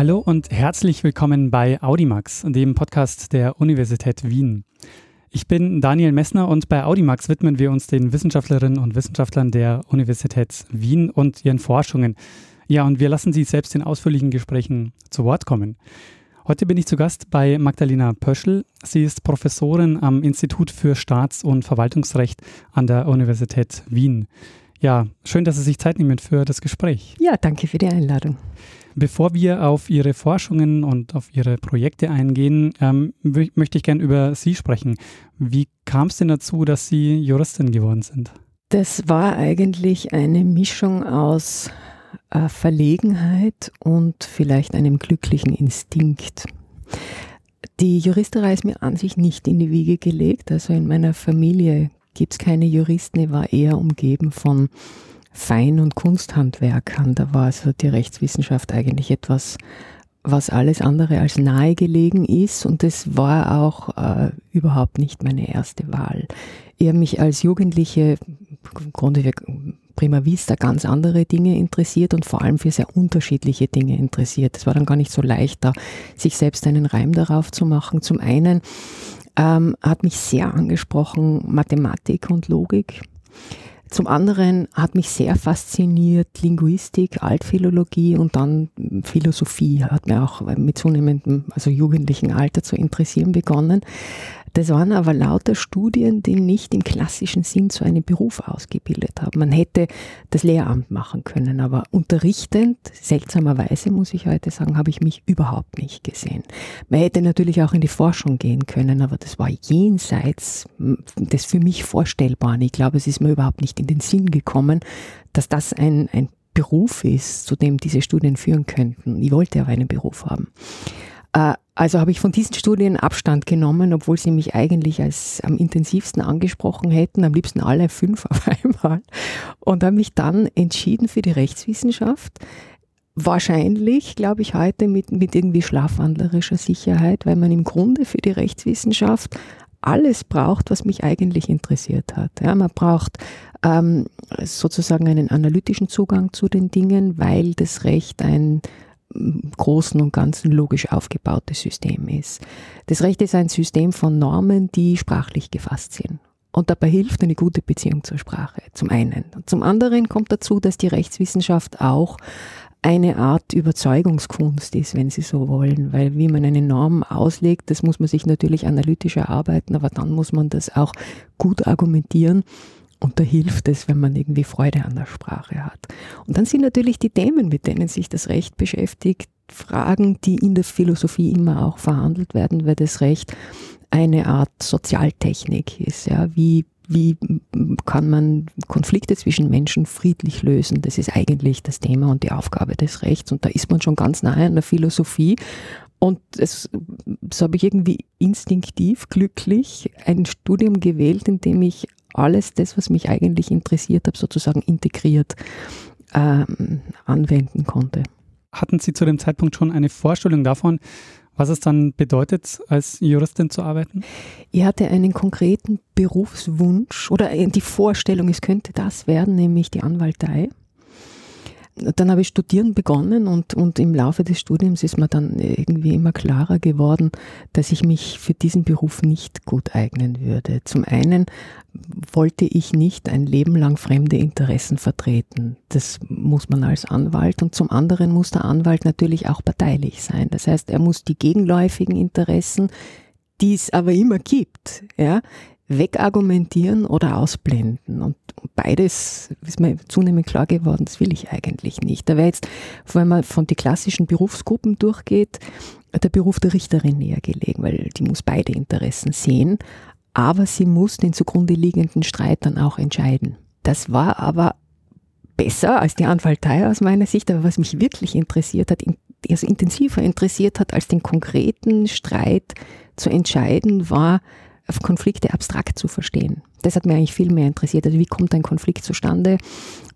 Hallo und herzlich willkommen bei Audimax, dem Podcast der Universität Wien. Ich bin Daniel Messner und bei Audimax widmen wir uns den Wissenschaftlerinnen und Wissenschaftlern der Universität Wien und ihren Forschungen. Ja, und wir lassen Sie selbst in ausführlichen Gesprächen zu Wort kommen. Heute bin ich zu Gast bei Magdalena Pöschl. Sie ist Professorin am Institut für Staats- und Verwaltungsrecht an der Universität Wien. Ja, schön, dass Sie sich Zeit nehmen für das Gespräch. Ja, danke für die Einladung. Bevor wir auf Ihre Forschungen und auf Ihre Projekte eingehen, ähm, möchte ich gerne über Sie sprechen. Wie kam es denn dazu, dass Sie Juristin geworden sind? Das war eigentlich eine Mischung aus äh, Verlegenheit und vielleicht einem glücklichen Instinkt. Die Juristerei ist mir an sich nicht in die Wiege gelegt. Also in meiner Familie gibt es keine Juristen. Ich war eher umgeben von Fein- und Kunsthandwerkern. Da war also die Rechtswissenschaft eigentlich etwas, was alles andere als nahegelegen ist und es war auch äh, überhaupt nicht meine erste Wahl. Ich habe mich als Jugendliche im Grunde prima vista ganz andere Dinge interessiert und vor allem für sehr unterschiedliche Dinge interessiert. Es war dann gar nicht so leicht, da sich selbst einen Reim darauf zu machen. Zum einen ähm, hat mich sehr angesprochen Mathematik und Logik. Zum anderen hat mich sehr fasziniert Linguistik, Altphilologie und dann Philosophie. Hat mir auch mit zunehmendem, also jugendlichen Alter zu interessieren begonnen. Das waren aber lauter Studien, die nicht im klassischen Sinn zu einem Beruf ausgebildet haben. Man hätte das Lehramt machen können, aber unterrichtend, seltsamerweise muss ich heute sagen, habe ich mich überhaupt nicht gesehen. Man hätte natürlich auch in die Forschung gehen können, aber das war jenseits des für mich Vorstellbaren. Ich glaube, es ist mir überhaupt nicht in den Sinn gekommen, dass das ein, ein Beruf ist, zu dem diese Studien führen könnten. Ich wollte aber einen Beruf haben. Also habe ich von diesen Studien Abstand genommen, obwohl sie mich eigentlich als am intensivsten angesprochen hätten, am liebsten alle fünf auf einmal. Und habe mich dann entschieden für die Rechtswissenschaft. Wahrscheinlich, glaube ich, heute mit, mit irgendwie schlafwandlerischer Sicherheit, weil man im Grunde für die Rechtswissenschaft alles braucht, was mich eigentlich interessiert hat. Ja, man braucht ähm, sozusagen einen analytischen Zugang zu den Dingen, weil das Recht ein Großen und Ganzen logisch aufgebautes System ist. Das Recht ist ein System von Normen, die sprachlich gefasst sind. Und dabei hilft eine gute Beziehung zur Sprache, zum einen. Und zum anderen kommt dazu, dass die Rechtswissenschaft auch eine Art Überzeugungskunst ist, wenn Sie so wollen, weil wie man eine Norm auslegt, das muss man sich natürlich analytisch erarbeiten, aber dann muss man das auch gut argumentieren und da hilft es, wenn man irgendwie Freude an der Sprache hat. Und dann sind natürlich die Themen, mit denen sich das Recht beschäftigt, Fragen, die in der Philosophie immer auch verhandelt werden, weil das Recht eine Art Sozialtechnik ist. Ja, wie, wie kann man Konflikte zwischen Menschen friedlich lösen? Das ist eigentlich das Thema und die Aufgabe des Rechts. Und da ist man schon ganz nahe an der Philosophie. Und es, so habe ich irgendwie instinktiv glücklich ein Studium gewählt, in dem ich alles das, was mich eigentlich interessiert habe, sozusagen integriert ähm, anwenden konnte. Hatten Sie zu dem Zeitpunkt schon eine Vorstellung davon, was es dann bedeutet, als Juristin zu arbeiten? Ich hatte einen konkreten Berufswunsch oder die Vorstellung, es könnte das werden, nämlich die Anwaltei dann habe ich studieren begonnen und, und im Laufe des Studiums ist mir dann irgendwie immer klarer geworden, dass ich mich für diesen Beruf nicht gut eignen würde. Zum einen wollte ich nicht ein Leben lang fremde Interessen vertreten. Das muss man als Anwalt. Und zum anderen muss der Anwalt natürlich auch parteilich sein. Das heißt, er muss die gegenläufigen Interessen, die es aber immer gibt, ja, wegargumentieren oder ausblenden. Und beides ist mir zunehmend klar geworden, das will ich eigentlich nicht. Da wäre jetzt, wenn man von den klassischen Berufsgruppen durchgeht, der Beruf der Richterin näher gelegen, weil die muss beide Interessen sehen, aber sie muss den zugrunde liegenden Streit dann auch entscheiden. Das war aber besser als die Anwaltei aus meiner Sicht, aber was mich wirklich interessiert hat, also intensiver interessiert hat, als den konkreten Streit zu entscheiden, war, Konflikte abstrakt zu verstehen. Das hat mir eigentlich viel mehr interessiert. Also wie kommt ein Konflikt zustande?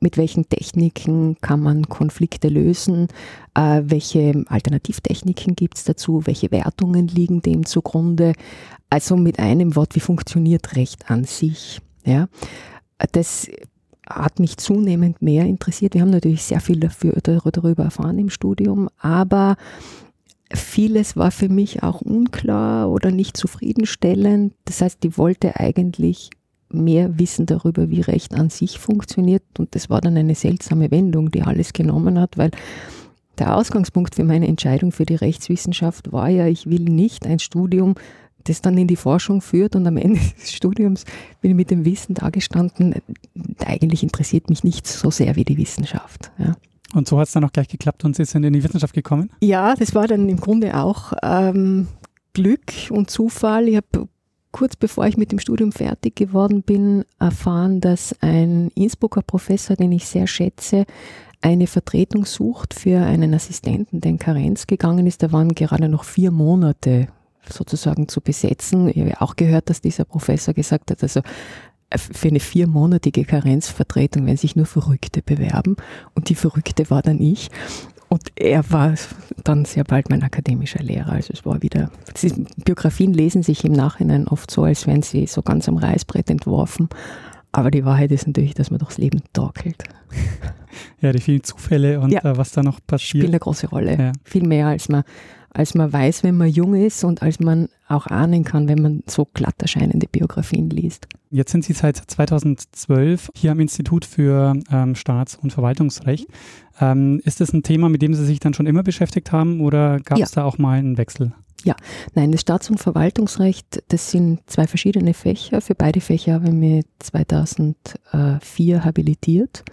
Mit welchen Techniken kann man Konflikte lösen? Äh, welche Alternativtechniken gibt es dazu? Welche Wertungen liegen dem zugrunde? Also mit einem Wort, wie funktioniert Recht an sich? Ja, das hat mich zunehmend mehr interessiert. Wir haben natürlich sehr viel dafür, darüber erfahren im Studium, aber vieles war für mich auch unklar oder nicht zufriedenstellend. Das heißt, ich wollte eigentlich mehr wissen darüber, wie Recht an sich funktioniert. Und das war dann eine seltsame Wendung, die alles genommen hat, weil der Ausgangspunkt für meine Entscheidung für die Rechtswissenschaft war ja, ich will nicht ein Studium, das dann in die Forschung führt und am Ende des Studiums bin ich mit dem Wissen dagestanden, eigentlich interessiert mich nichts so sehr wie die Wissenschaft. Ja. Und so hat es dann auch gleich geklappt und Sie sind in die Wissenschaft gekommen? Ja, das war dann im Grunde auch ähm, Glück und Zufall. Ich habe kurz bevor ich mit dem Studium fertig geworden bin, erfahren, dass ein Innsbrucker Professor, den ich sehr schätze, eine Vertretung sucht für einen Assistenten, der in Karenz gegangen ist. Da waren gerade noch vier Monate sozusagen zu besetzen. Ich habe auch gehört, dass dieser Professor gesagt hat, also für eine viermonatige Karenzvertretung werden sich nur Verrückte bewerben. Und die Verrückte war dann ich. Und er war dann sehr bald mein akademischer Lehrer. Also es war wieder, Biografien lesen sich im Nachhinein oft so, als wären sie so ganz am Reißbrett entworfen. Aber die Wahrheit ist natürlich, dass man durchs Leben torkelt. Ja, die vielen Zufälle und ja, äh, was da noch passiert. Spielt eine große Rolle. Ja. Viel mehr, als man, als man weiß, wenn man jung ist und als man auch ahnen kann, wenn man so glatt erscheinende Biografien liest. Jetzt sind Sie seit 2012 hier am Institut für ähm, Staats- und Verwaltungsrecht. Ähm, ist das ein Thema, mit dem Sie sich dann schon immer beschäftigt haben oder gab es ja. da auch mal einen Wechsel? Ja, nein, das Staats- und Verwaltungsrecht, das sind zwei verschiedene Fächer. Für beide Fächer habe ich mich 2004 habilitiert.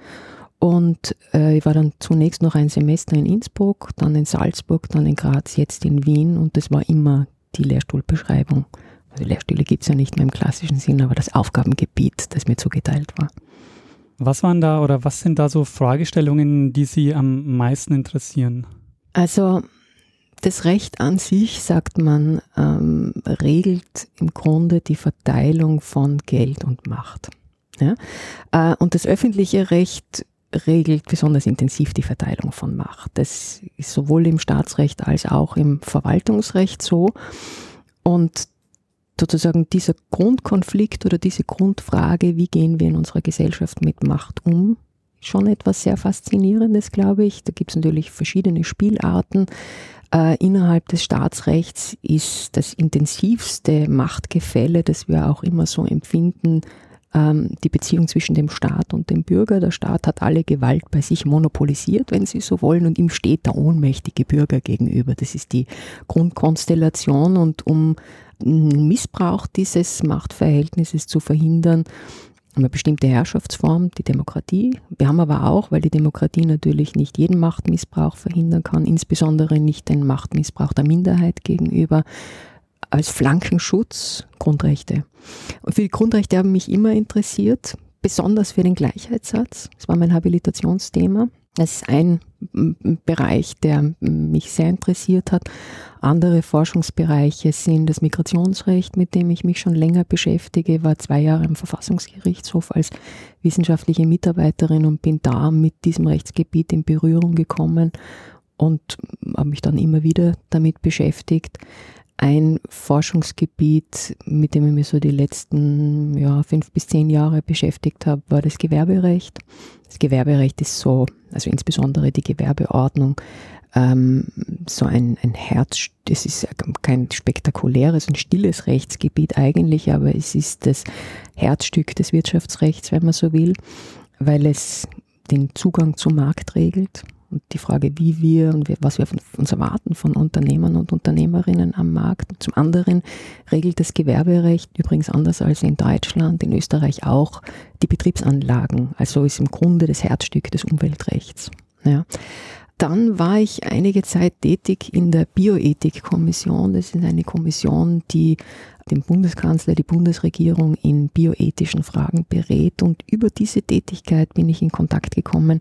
Und äh, ich war dann zunächst noch ein Semester in Innsbruck, dann in Salzburg, dann in Graz, jetzt in Wien. Und das war immer die Lehrstuhlbeschreibung. Also Lehrstühle gibt es ja nicht mehr im klassischen Sinn, aber das Aufgabengebiet, das mir zugeteilt war. Was waren da oder was sind da so Fragestellungen, die Sie am meisten interessieren? Also das Recht an sich, sagt man, ähm, regelt im Grunde die Verteilung von Geld und Macht. Ja? Äh, und das öffentliche Recht regelt besonders intensiv die Verteilung von Macht. Das ist sowohl im Staatsrecht als auch im Verwaltungsrecht so. Und sozusagen dieser Grundkonflikt oder diese Grundfrage, wie gehen wir in unserer Gesellschaft mit Macht um, schon etwas sehr Faszinierendes, glaube ich. Da gibt es natürlich verschiedene Spielarten. Äh, innerhalb des Staatsrechts ist das intensivste Machtgefälle, das wir auch immer so empfinden, ähm, die Beziehung zwischen dem Staat und dem Bürger. Der Staat hat alle Gewalt bei sich monopolisiert, wenn Sie so wollen, und ihm steht der ohnmächtige Bürger gegenüber. Das ist die Grundkonstellation und um Missbrauch dieses Machtverhältnisses zu verhindern, eine bestimmte Herrschaftsform, die Demokratie. Wir haben aber auch, weil die Demokratie natürlich nicht jeden Machtmissbrauch verhindern kann, insbesondere nicht den Machtmissbrauch der Minderheit gegenüber, als Flankenschutz Grundrechte. Und für die Grundrechte haben mich immer interessiert, besonders für den Gleichheitssatz. Das war mein Habilitationsthema. Das ist ein Bereich, der mich sehr interessiert hat. Andere Forschungsbereiche sind das Migrationsrecht, mit dem ich mich schon länger beschäftige. War zwei Jahre im Verfassungsgerichtshof als wissenschaftliche Mitarbeiterin und bin da mit diesem Rechtsgebiet in Berührung gekommen und habe mich dann immer wieder damit beschäftigt ein Forschungsgebiet, mit dem ich mich so die letzten ja, fünf bis zehn Jahre beschäftigt habe, war das Gewerberecht. Das Gewerberecht ist so, also insbesondere die Gewerbeordnung, ähm, so ein, ein Herz, das ist kein spektakuläres und stilles Rechtsgebiet eigentlich, aber es ist das Herzstück des Wirtschaftsrechts, wenn man so will, weil es den Zugang zum Markt regelt und die Frage, wie wir und was wir von uns erwarten von Unternehmern und Unternehmerinnen am Markt. zum anderen regelt das Gewerberecht übrigens anders als in Deutschland, in Österreich auch die Betriebsanlagen. Also ist im Grunde das Herzstück des Umweltrechts. Ja. Dann war ich einige Zeit tätig in der Bioethikkommission. Das ist eine Kommission, die den Bundeskanzler, die Bundesregierung in bioethischen Fragen berät. Und über diese Tätigkeit bin ich in Kontakt gekommen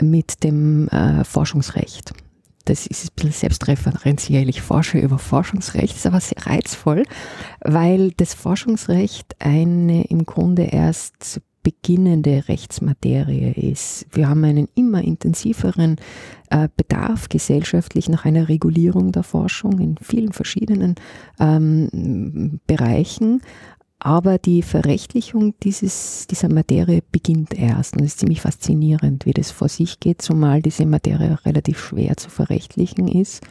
mit dem äh, Forschungsrecht. Das ist ein bisschen selbstreferenziell. Ich forsche über Forschungsrecht, ist aber sehr reizvoll, weil das Forschungsrecht eine im Grunde erst beginnende Rechtsmaterie ist. Wir haben einen immer intensiveren äh, Bedarf gesellschaftlich nach einer Regulierung der Forschung in vielen verschiedenen ähm, Bereichen. Aber die Verrechtlichung dieses, dieser Materie beginnt erst und es ist ziemlich faszinierend, wie das vor sich geht, zumal diese Materie auch relativ schwer zu verrechtlichen ist.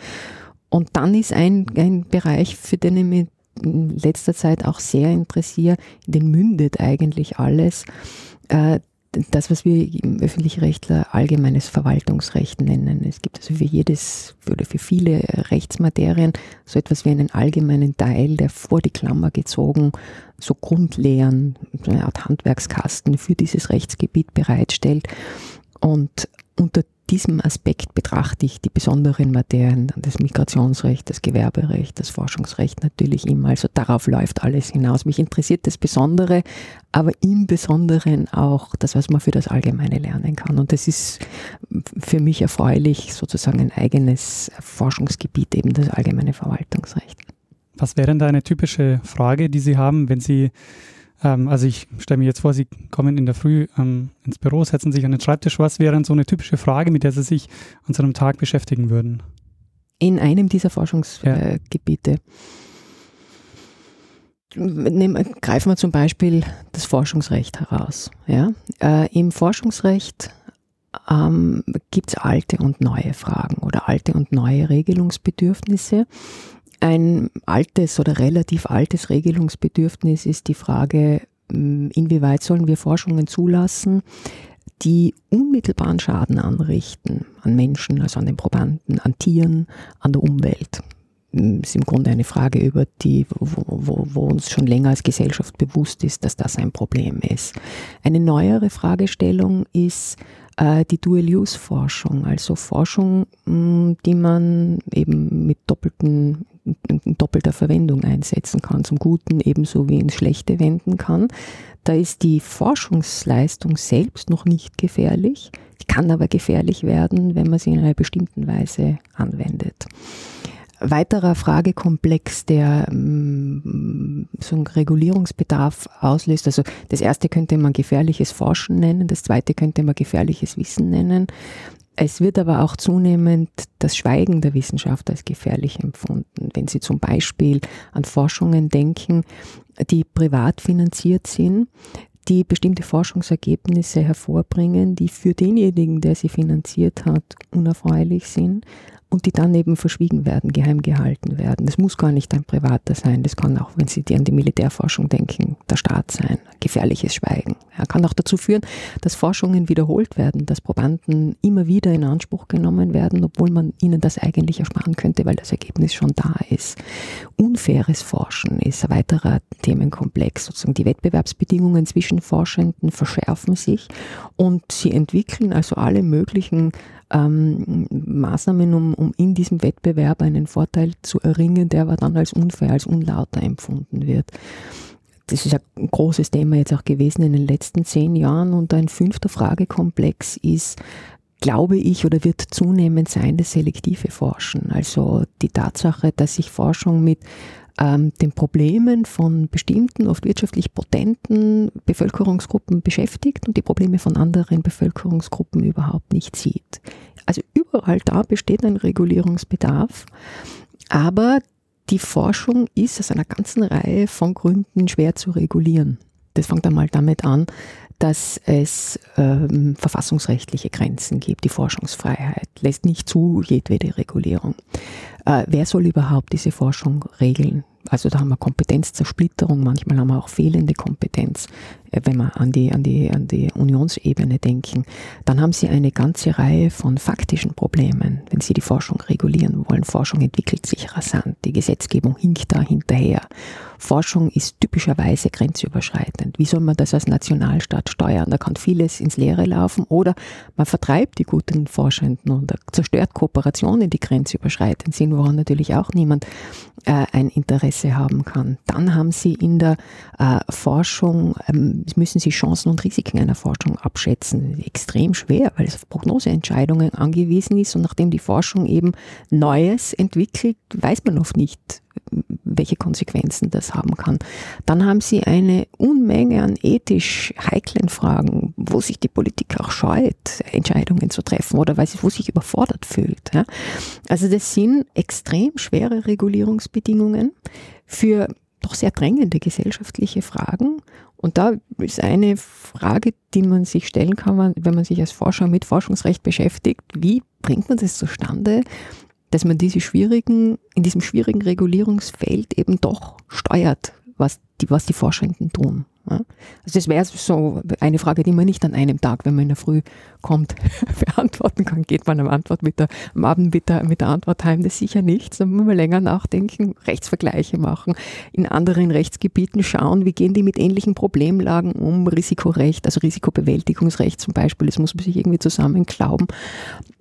Und dann ist ein, ein Bereich, für den ich mich in letzter Zeit auch sehr interessiere, in den mündet eigentlich alles. Äh, das, was wir im Öffentlichrechtler allgemeines Verwaltungsrecht nennen. Es gibt also für jedes oder für viele Rechtsmaterien so etwas wie einen allgemeinen Teil, der vor die Klammer gezogen so Grundlehren, so eine Art Handwerkskasten für dieses Rechtsgebiet bereitstellt. Und unter diesem Aspekt betrachte ich die besonderen Materien, das Migrationsrecht, das Gewerberecht, das Forschungsrecht natürlich immer. Also darauf läuft alles hinaus. Mich interessiert das Besondere, aber im Besonderen auch das, was man für das Allgemeine lernen kann. Und das ist für mich erfreulich, sozusagen ein eigenes Forschungsgebiet, eben das allgemeine Verwaltungsrecht. Was wäre denn da eine typische Frage, die Sie haben, wenn Sie ähm, also ich stelle mir jetzt vor, Sie kommen in der Früh ähm, ins Büro, setzen sich an den Schreibtisch. Was wäre denn so eine typische Frage, mit der Sie sich an so einem Tag beschäftigen würden? In einem dieser Forschungsgebiete. Ja. Nehmen, greifen wir zum Beispiel das Forschungsrecht heraus. Ja? Äh, Im Forschungsrecht ähm, gibt es alte und neue Fragen oder alte und neue Regelungsbedürfnisse. Ein altes oder relativ altes Regelungsbedürfnis ist die Frage, hm, inwieweit sollen wir Forschungen zulassen, die unmittelbaren Schaden anrichten an Menschen, also an den Probanden, an Tieren, an der Umwelt. Das hm, ist im Grunde eine Frage, über die, wo, wo, wo, uns schon länger als Gesellschaft bewusst ist, dass das ein Problem ist. Eine neuere Fragestellung ist äh, die Dual-Use-Forschung, also Forschung, hm, die man eben mit doppelten in doppelter Verwendung einsetzen kann, zum Guten ebenso wie ins Schlechte wenden kann. Da ist die Forschungsleistung selbst noch nicht gefährlich, kann aber gefährlich werden, wenn man sie in einer bestimmten Weise anwendet. Weiterer Fragekomplex, der ähm, so einen Regulierungsbedarf auslöst. Also das erste könnte man gefährliches Forschen nennen, das zweite könnte man gefährliches Wissen nennen. Es wird aber auch zunehmend das Schweigen der Wissenschaft als gefährlich empfunden. Wenn Sie zum Beispiel an Forschungen denken, die privat finanziert sind, die bestimmte Forschungsergebnisse hervorbringen, die für denjenigen, der sie finanziert hat, unerfreulich sind, und die dann eben verschwiegen werden, geheim gehalten werden. Das muss gar nicht ein privater sein, das kann auch, wenn Sie an die Militärforschung denken, der Staat sein. Gefährliches Schweigen. Er kann auch dazu führen, dass Forschungen wiederholt werden, dass Probanden immer wieder in Anspruch genommen werden, obwohl man ihnen das eigentlich ersparen könnte, weil das Ergebnis schon da ist. Unfaires Forschen ist ein weiterer Themenkomplex. Sozusagen die Wettbewerbsbedingungen zwischen Forschenden verschärfen sich und sie entwickeln also alle möglichen ähm, Maßnahmen, um, um in diesem Wettbewerb einen Vorteil zu erringen, der aber dann als unfair, als unlauter empfunden wird. Das ist ein großes Thema jetzt auch gewesen in den letzten zehn Jahren. Und ein fünfter Fragekomplex ist, glaube ich, oder wird zunehmend sein, das selektive Forschen. Also die Tatsache, dass sich Forschung mit ähm, den Problemen von bestimmten, oft wirtschaftlich potenten Bevölkerungsgruppen beschäftigt und die Probleme von anderen Bevölkerungsgruppen überhaupt nicht sieht. Also überall da besteht ein Regulierungsbedarf, aber die Forschung ist aus einer ganzen Reihe von Gründen schwer zu regulieren. Das fängt einmal damit an, dass es ähm, verfassungsrechtliche Grenzen gibt. Die Forschungsfreiheit lässt nicht zu jedwede Regulierung. Äh, wer soll überhaupt diese Forschung regeln? Also da haben wir Kompetenzzersplitterung, manchmal haben wir auch fehlende Kompetenz, wenn wir an die, an, die, an die Unionsebene denken. Dann haben Sie eine ganze Reihe von faktischen Problemen, wenn Sie die Forschung regulieren wollen. Forschung entwickelt sich rasant, die Gesetzgebung hinkt da hinterher. Forschung ist typischerweise grenzüberschreitend. Wie soll man das als Nationalstaat steuern? Da kann vieles ins Leere laufen oder man vertreibt die guten Forschenden und zerstört Kooperationen, die grenzüberschreitend sind, woran natürlich auch niemand äh, ein Interesse haben kann. Dann haben Sie in der äh, Forschung, ähm, müssen Sie Chancen und Risiken einer Forschung abschätzen. Extrem schwer, weil es auf Prognoseentscheidungen angewiesen ist und nachdem die Forschung eben Neues entwickelt, weiß man oft nicht, welche Konsequenzen das haben kann. Dann haben sie eine Unmenge an ethisch heiklen Fragen, wo sich die Politik auch scheut, Entscheidungen zu treffen oder wo sich überfordert fühlt. Also das sind extrem schwere Regulierungsbedingungen für doch sehr drängende gesellschaftliche Fragen. Und da ist eine Frage, die man sich stellen kann, wenn man sich als Forscher mit Forschungsrecht beschäftigt. Wie bringt man das zustande, dass man diese schwierigen, in diesem schwierigen Regulierungsfeld eben doch steuert, was die, was die Forschenden tun? Also das wäre so eine Frage, die man nicht an einem Tag, wenn man in der Früh kommt, beantworten kann. Geht man am, Antwort mit der, am Abend mit der, mit der Antwort heim? Das sicher nicht. Da muss man länger nachdenken, Rechtsvergleiche machen, in anderen Rechtsgebieten schauen, wie gehen die mit ähnlichen Problemlagen um, Risikorecht, also Risikobewältigungsrecht zum Beispiel, das muss man sich irgendwie zusammenklauben.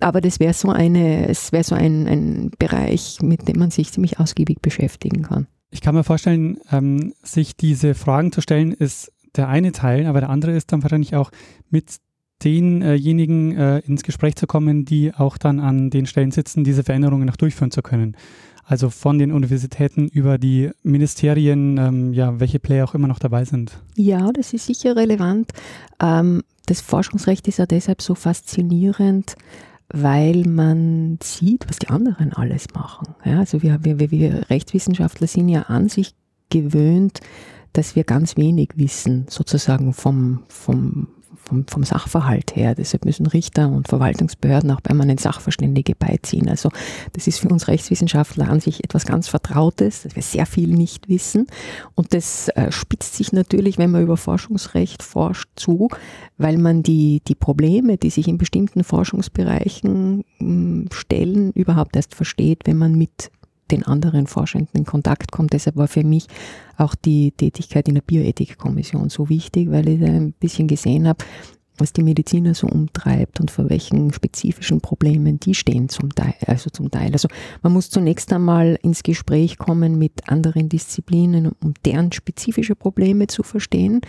Aber das wäre so eine, es wäre so ein, ein Bereich, mit dem man sich ziemlich ausgiebig beschäftigen kann. Ich kann mir vorstellen, ähm, sich diese Fragen zu stellen, ist der eine Teil, aber der andere ist dann wahrscheinlich auch mit denjenigen äh, ins Gespräch zu kommen, die auch dann an den Stellen sitzen, diese Veränderungen noch durchführen zu können. Also von den Universitäten über die Ministerien, ähm, ja, welche Player auch immer noch dabei sind. Ja, das ist sicher relevant. Ähm, das Forschungsrecht ist ja deshalb so faszinierend, weil man sieht, was die anderen alles machen. Ja, also wir, wir, wir Rechtswissenschaftler sind ja an sich gewöhnt, dass wir ganz wenig wissen, sozusagen vom, vom, vom, vom Sachverhalt her. Deshalb müssen Richter und Verwaltungsbehörden auch permanent Sachverständige beiziehen. Also das ist für uns Rechtswissenschaftler an sich etwas ganz Vertrautes, dass wir sehr viel nicht wissen. Und das äh, spitzt sich natürlich, wenn man über Forschungsrecht forscht, zu, weil man die, die Probleme, die sich in bestimmten Forschungsbereichen hm, stellen, überhaupt erst versteht, wenn man mit den anderen Forschenden in Kontakt kommt. Deshalb war für mich auch die Tätigkeit in der Bioethikkommission so wichtig, weil ich ein bisschen gesehen habe, was die Mediziner so umtreibt und vor welchen spezifischen Problemen die stehen zum Teil. Also zum Teil. Also man muss zunächst einmal ins Gespräch kommen mit anderen Disziplinen, um deren spezifische Probleme zu verstehen.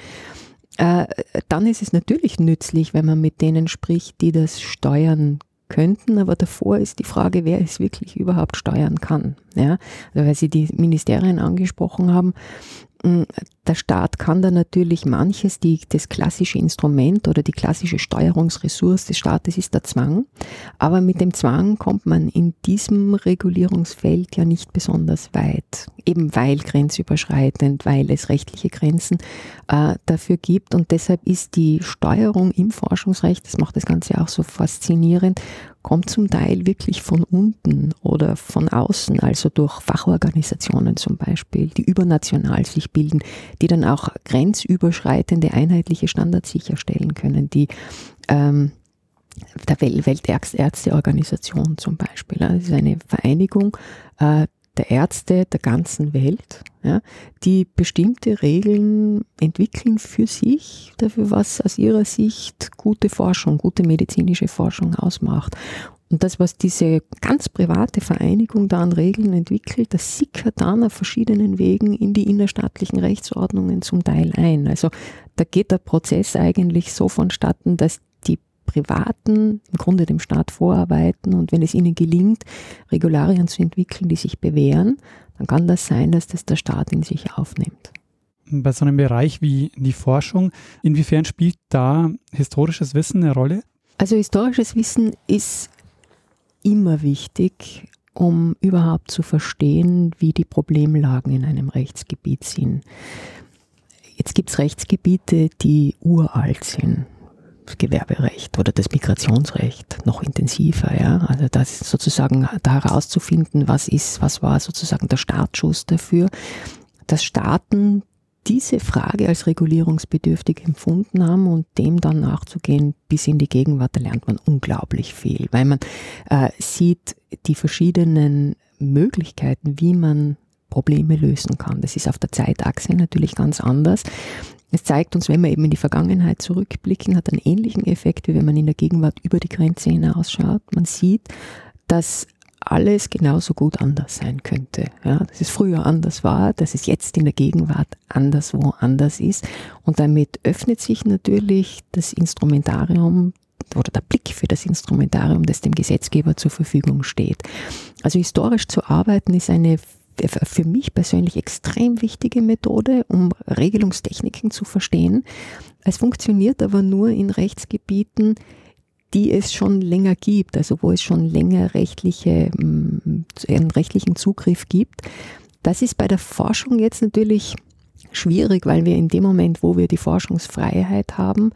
Äh, dann ist es natürlich nützlich, wenn man mit denen spricht, die das steuern könnten, aber davor ist die Frage, wer es wirklich überhaupt steuern kann. Ja, also weil Sie die Ministerien angesprochen haben, der Staat kann da natürlich manches, die, das klassische Instrument oder die klassische Steuerungsressource des Staates ist der Zwang. Aber mit dem Zwang kommt man in diesem Regulierungsfeld ja nicht besonders weit. Eben weil grenzüberschreitend, weil es rechtliche Grenzen äh, dafür gibt. Und deshalb ist die Steuerung im Forschungsrecht, das macht das Ganze auch so faszinierend, kommt zum Teil wirklich von unten oder von außen, also durch Fachorganisationen zum Beispiel, die übernational sich bilden, die dann auch grenzüberschreitende einheitliche Standards sicherstellen können, die ähm, der Weltärzteorganisation zum Beispiel. Das ist eine Vereinigung äh, der Ärzte der ganzen Welt, ja, die bestimmte Regeln entwickeln für sich, dafür was aus ihrer Sicht gute Forschung, gute medizinische Forschung ausmacht. Und das, was diese ganz private Vereinigung da an Regeln entwickelt, das sickert dann auf verschiedenen Wegen in die innerstaatlichen Rechtsordnungen zum Teil ein. Also da geht der Prozess eigentlich so vonstatten, dass Privaten im Grunde dem Staat vorarbeiten und wenn es ihnen gelingt, Regularien zu entwickeln, die sich bewähren, dann kann das sein, dass das der Staat in sich aufnimmt. Bei so einem Bereich wie die Forschung, inwiefern spielt da historisches Wissen eine Rolle? Also historisches Wissen ist immer wichtig, um überhaupt zu verstehen, wie die Problemlagen in einem Rechtsgebiet sind. Jetzt gibt es Rechtsgebiete, die uralt sind. Gewerberecht oder das Migrationsrecht noch intensiver, ja. Also das sozusagen da herauszufinden, was ist, was war sozusagen der Startschuss dafür, dass Staaten diese Frage als regulierungsbedürftig empfunden haben und dem dann nachzugehen bis in die Gegenwart, da lernt man unglaublich viel, weil man äh, sieht die verschiedenen Möglichkeiten, wie man Probleme lösen kann. Das ist auf der Zeitachse natürlich ganz anders. Es zeigt uns, wenn wir eben in die Vergangenheit zurückblicken, hat einen ähnlichen Effekt, wie wenn man in der Gegenwart über die Grenze hinausschaut. Man sieht, dass alles genauso gut anders sein könnte. Ja, dass es früher anders war, dass es jetzt in der Gegenwart anderswo anders ist. Und damit öffnet sich natürlich das Instrumentarium oder der Blick für das Instrumentarium, das dem Gesetzgeber zur Verfügung steht. Also historisch zu arbeiten ist eine für mich persönlich extrem wichtige Methode, um Regelungstechniken zu verstehen. Es funktioniert aber nur in Rechtsgebieten, die es schon länger gibt, also wo es schon länger rechtliche, mm, einen rechtlichen Zugriff gibt. Das ist bei der Forschung jetzt natürlich schwierig, weil wir in dem Moment, wo wir die Forschungsfreiheit haben,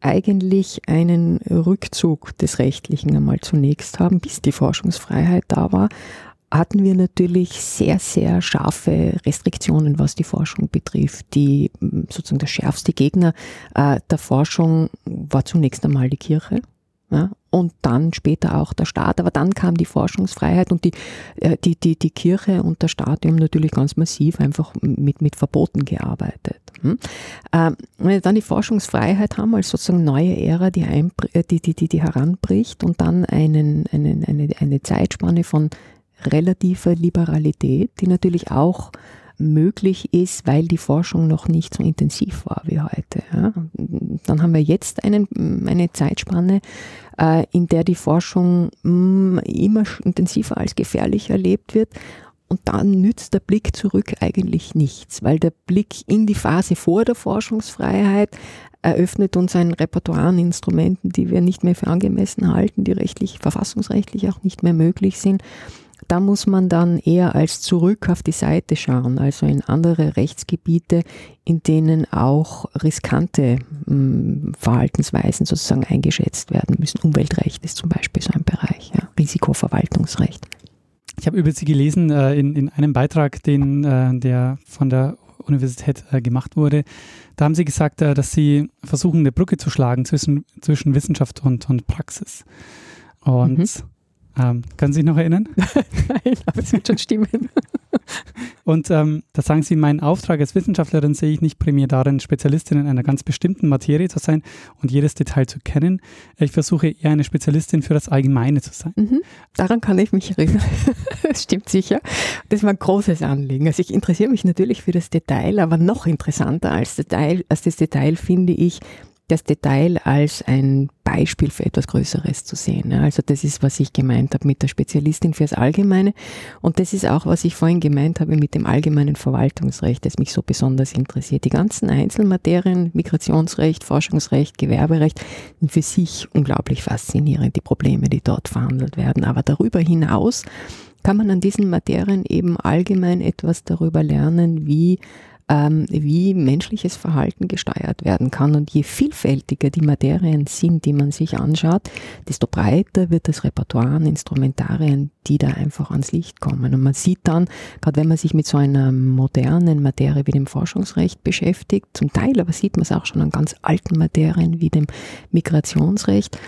eigentlich einen Rückzug des Rechtlichen einmal zunächst haben, bis die Forschungsfreiheit da war, hatten wir natürlich sehr, sehr scharfe Restriktionen, was die Forschung betrifft. Die sozusagen der schärfste Gegner äh, der Forschung war zunächst einmal die Kirche. Ja, und dann später auch der Staat. Aber dann kam die Forschungsfreiheit und die, äh, die, die, die Kirche und der Staat, haben natürlich ganz massiv einfach mit, mit Verboten gearbeitet. Hm? Ähm, wenn wir dann die Forschungsfreiheit haben, als sozusagen neue Ära, die, äh, die, die, die, die heranbricht und dann einen, einen, eine, eine Zeitspanne von relativer Liberalität, die natürlich auch möglich ist, weil die Forschung noch nicht so intensiv war wie heute. Ja. Dann haben wir jetzt einen, eine Zeitspanne, äh, in der die Forschung mh, mm, immer intensiver als gefährlich erlebt wird. Und dann nützt der Blick zurück eigentlich nichts, weil der Blick in die Phase vor der Forschungsfreiheit eröffnet uns ein Repertoire an Instrumenten, die wir nicht mehr für angemessen halten, die rechtlich, verfassungsrechtlich auch nicht mehr möglich sind da muss man dann eher als zurück auf die Seite schauen, also in andere Rechtsgebiete, in denen auch riskante hm, Verhaltensweisen sozusagen eingeschätzt werden müssen. Umweltrecht ist zum Beispiel so ein Bereich, ja. Risikoverwaltungsrecht. Ich habe über Sie gelesen äh, in, in einem Beitrag, den, äh, der von der Universität äh, gemacht wurde. Da haben Sie gesagt, äh, dass Sie versuchen, eine Brücke zu schlagen zwischen, zwischen Wissenschaft und, und Praxis. Und mhm. Ähm, können Sie sich noch erinnern? Nein, aber es wird schon stimmen. Und ähm, da sagen Sie, meinen Auftrag als Wissenschaftlerin sehe ich nicht primär darin, Spezialistin in einer ganz bestimmten Materie zu sein und jedes Detail zu kennen. Ich versuche eher eine Spezialistin für das Allgemeine zu sein. Mhm. Daran kann ich mich erinnern. das stimmt sicher. Das ist mein großes Anliegen. Also ich interessiere mich natürlich für das Detail, aber noch interessanter als, Detail, als das Detail finde ich, das Detail als ein Beispiel für etwas Größeres zu sehen. Also das ist, was ich gemeint habe mit der Spezialistin fürs Allgemeine. Und das ist auch, was ich vorhin gemeint habe mit dem allgemeinen Verwaltungsrecht, das mich so besonders interessiert. Die ganzen Einzelmaterien, Migrationsrecht, Forschungsrecht, Gewerberecht, sind für sich unglaublich faszinierend, die Probleme, die dort verhandelt werden. Aber darüber hinaus kann man an diesen Materien eben allgemein etwas darüber lernen, wie ähm, wie menschliches Verhalten gesteuert werden kann. Und je vielfältiger die Materien sind, die man sich anschaut, desto breiter wird das Repertoire an Instrumentarien, die da einfach ans Licht kommen. Und man sieht dann, gerade wenn man sich mit so einer modernen Materie wie dem Forschungsrecht beschäftigt, zum Teil aber sieht man es auch schon an ganz alten Materien wie dem Migrationsrecht,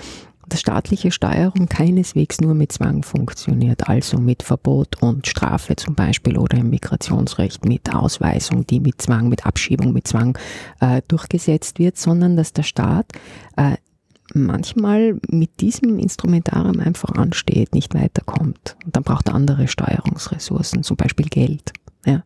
dass staatliche Steuerung keineswegs nur mit Zwang funktioniert, also mit Verbot und Strafe zum Beispiel oder im Migrationsrecht mit Ausweisung, die mit Zwang, mit Abschiebung, mit Zwang äh, durchgesetzt wird, sondern dass der Staat äh, manchmal mit diesem Instrumentarium einfach ansteht, nicht weiterkommt. Und dann braucht er andere Steuerungsressourcen, zum Beispiel Geld ja,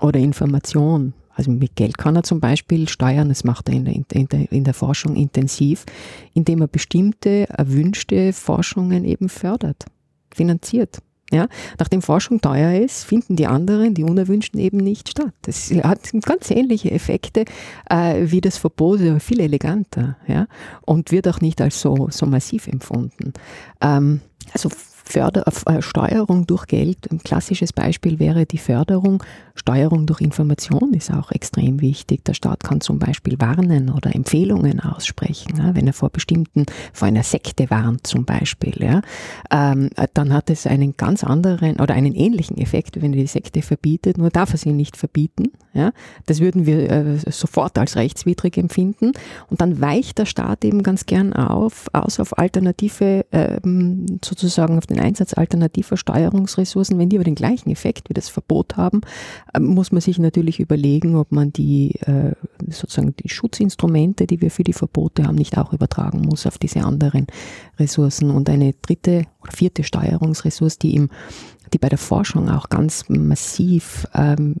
oder Information. Also mit Geld kann er zum Beispiel steuern, das macht er in der, in der, in der Forschung intensiv, indem er bestimmte erwünschte Forschungen eben fördert, finanziert. Ja, nachdem Forschung teuer ist, finden die anderen, die unerwünschten eben nicht statt. Das hat ganz ähnliche Effekte äh, wie das Verbot, aber viel eleganter, ja, und wird auch nicht als so, so massiv empfunden. Ähm, also Förder äh, Steuerung durch Geld. Ein klassisches Beispiel wäre die Förderung. Steuerung durch Information ist auch extrem wichtig. Der Staat kann zum Beispiel warnen oder Empfehlungen aussprechen, ja, wenn er vor bestimmten, vor einer Sekte warnt zum Beispiel. Ja, ähm, dann hat es einen ganz anderen oder einen ähnlichen Effekt, wenn er die Sekte verbietet, nur darf er sie nicht verbieten. Ja, das würden wir äh, sofort als rechtswidrig empfinden. Und dann weicht der Staat eben ganz gern auf, aus auf alternative, ähm, sozusagen auf den Einsatz alternativer Steuerungsressourcen, wenn die aber den gleichen Effekt wie das Verbot haben, muss man sich natürlich überlegen, ob man die äh, sozusagen die Schutzinstrumente, die wir für die Verbote haben, nicht auch übertragen muss auf diese anderen Ressourcen. Und eine dritte oder vierte Steuerungsressource, die im die bei der Forschung auch ganz massiv ähm,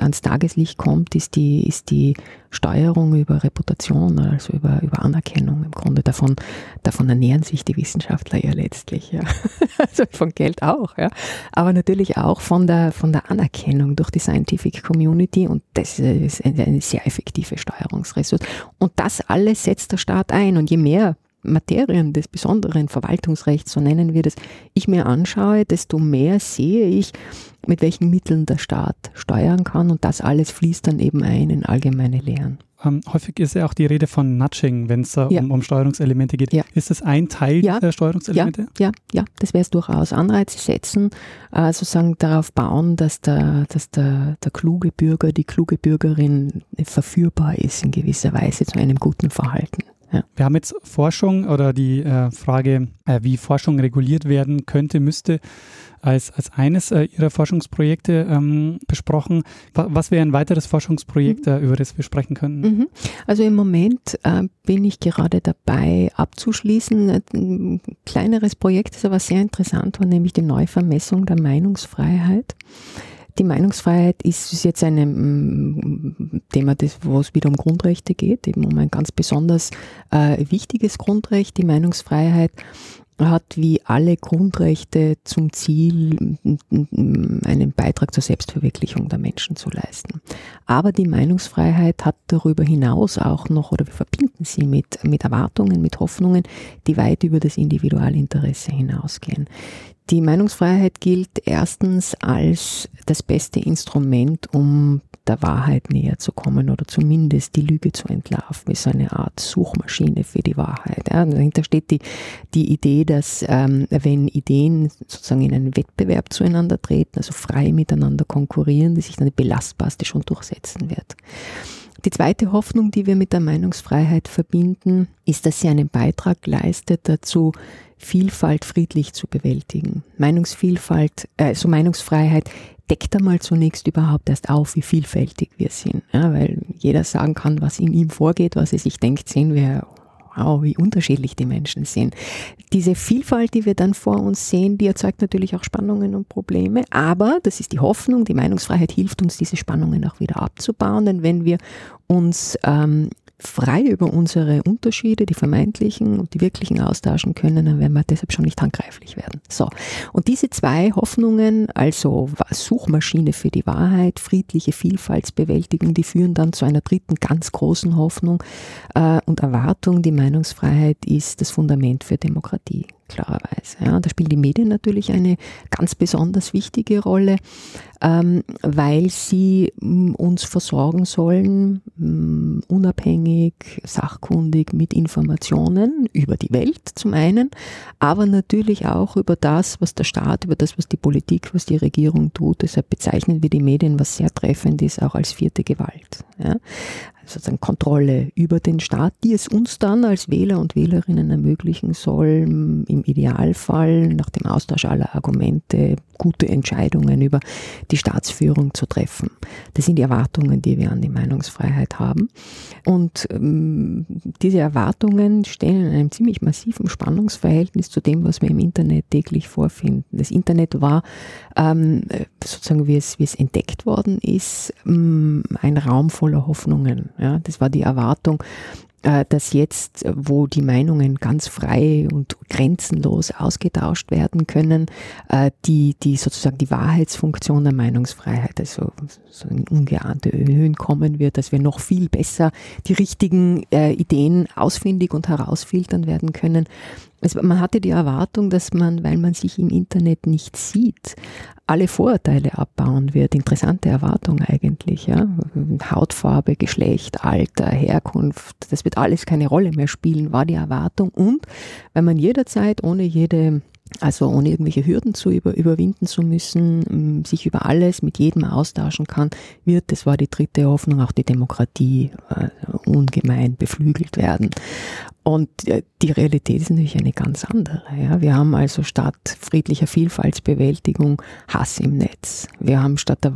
ans Tageslicht kommt, ist die, ist die Steuerung über Reputation, also über, über Anerkennung im Grunde. Davon, davon ernähren sich die Wissenschaftler ja letztlich, ja. Also von Geld auch, ja. Aber natürlich auch von der, von der Anerkennung durch die Scientific Community und das ist eine, eine sehr effektive Steuerungsressource. Und das alles setzt der Staat ein und je mehr Materien des besonderen Verwaltungsrechts, so nennen wir das, ich mir anschaue, desto mehr sehe ich, mit welchen Mitteln der Staat steuern kann und das alles fließt dann eben ein in allgemeine Lehren. Ähm, häufig ist ja auch die Rede von Nudging, wenn es äh, ja. um, um, Steuerungselemente geht. Ja. Ist das ein Teil ja. der Steuerungselemente? Ja, ja, das wäre es durchaus. Anreize setzen, äh, sozusagen darauf bauen, dass, der, dass der, der kluge Bürger, die kluge Bürgerin verführbar ist in gewisser Weise zu einem guten Verhalten. Ja. Wir haben jetzt Forschung oder die äh, Frage, äh, wie Forschung reguliert werden könnte, müsste, als, als eines äh, Ihrer Forschungsprojekte ähm, besprochen. Was wäre ein weiteres Forschungsprojekt, mhm. über das wir sprechen könnten? Mhm. Also im Moment äh, bin ich gerade dabei abzuschließen. Ein kleineres Projekt ist aber sehr interessant, war nämlich die Neuvermessung der Meinungsfreiheit. Die Meinungsfreiheit ist jetzt ein mm, Thema, das, wo es wieder um Grundrechte geht, eben um ein ganz besonders äh, wichtiges Grundrecht, die Meinungsfreiheit hat wie alle Grundrechte zum Ziel, einen Beitrag zur Selbstverwirklichung der Menschen zu leisten. Aber die Meinungsfreiheit hat darüber hinaus auch noch, oder wir verbinden sie mit, mit Erwartungen, mit Hoffnungen, die weit über das Individualinteresse hinausgehen. Die Meinungsfreiheit gilt erstens als das beste Instrument, um der Wahrheit näher zu kommen oder zumindest die Lüge zu entlarven, ist eine Art Suchmaschine für die Wahrheit. Ja, dahinter steht die, die Idee, dass ähm, wenn Ideen sozusagen in einen Wettbewerb zueinander treten, also frei miteinander konkurrieren, die sich dann belastbarste schon durchsetzen wird. Die zweite Hoffnung, die wir mit der Meinungsfreiheit verbinden, ist, dass sie einen Beitrag leistet dazu, Vielfalt friedlich zu bewältigen. Meinungsvielfalt, also Meinungsfreiheit deckt einmal zunächst überhaupt erst auf, wie vielfältig wir sind. Ja, weil jeder sagen kann, was in ihm vorgeht, was er sich denkt, sehen wir wow, wie unterschiedlich die Menschen sind. Diese Vielfalt, die wir dann vor uns sehen, die erzeugt natürlich auch Spannungen und Probleme. Aber, das ist die Hoffnung, die Meinungsfreiheit hilft uns, diese Spannungen auch wieder abzubauen. Denn wenn wir uns ähm, frei über unsere Unterschiede, die vermeintlichen und die wirklichen austauschen können, dann werden wir deshalb schon nicht handgreiflich werden. So. Und diese zwei Hoffnungen, also Suchmaschine für die Wahrheit, friedliche Vielfaltsbewältigung, die führen dann zu einer dritten ganz großen Hoffnung äh, und Erwartung. Die Meinungsfreiheit ist das Fundament für Demokratie klarerweise. Ja. Da spielen die Medien natürlich eine ganz besonders wichtige Rolle, ähm, weil sie mm, uns versorgen sollen, mm, unabhängig, sachkundig mit Informationen über die Welt zum einen, aber natürlich auch über das, was der Staat, über das, was die Politik, was die Regierung tut. Deshalb bezeichnen wir die Medien, was sehr treffend ist, auch als vierte Gewalt. Ja sozusagen Kontrolle über den Staat, die es uns dann als Wähler und Wählerinnen ermöglichen soll, im Idealfall nach dem Austausch aller Argumente gute Entscheidungen über die Staatsführung zu treffen. Das sind die Erwartungen, die wir an die Meinungsfreiheit haben. Und ähm, diese Erwartungen stehen in einem ziemlich massiven Spannungsverhältnis zu dem, was wir im Internet täglich vorfinden. Das Internet war ähm, sozusagen, wie es, wie es entdeckt worden ist, ähm, ein Raum voller Hoffnungen. Ja, das war die Erwartung, dass jetzt, wo die Meinungen ganz frei und grenzenlos ausgetauscht werden können, äh, die, die sozusagen die Wahrheitsfunktion der Meinungsfreiheit, also so in ungeahnte Höhen kommen wird, dass wir noch viel besser die richtigen äh, Ideen ausfindig und herausfiltern werden können. Also man hatte die Erwartung, dass man, weil man sich im Internet nicht sieht, alle Vorurteile abbauen wird. Interessante Erwartung eigentlich. Ja? Hautfarbe, Geschlecht, Alter, Herkunft, das wird alles keine Rolle mehr spielen, war die Erwartung. Und weil man jederzeit ohne jede also ohne irgendwelche Hürden zu über, überwinden zu müssen, sich über alles mit jedem austauschen kann, wird, das war die dritte Hoffnung, auch die Demokratie äh, ungemein beflügelt werden. Und äh, die Realität ist natürlich eine ganz andere. Ja. Wir haben also statt friedlicher Vielfaltsbewältigung Hass im Netz. Wir haben statt der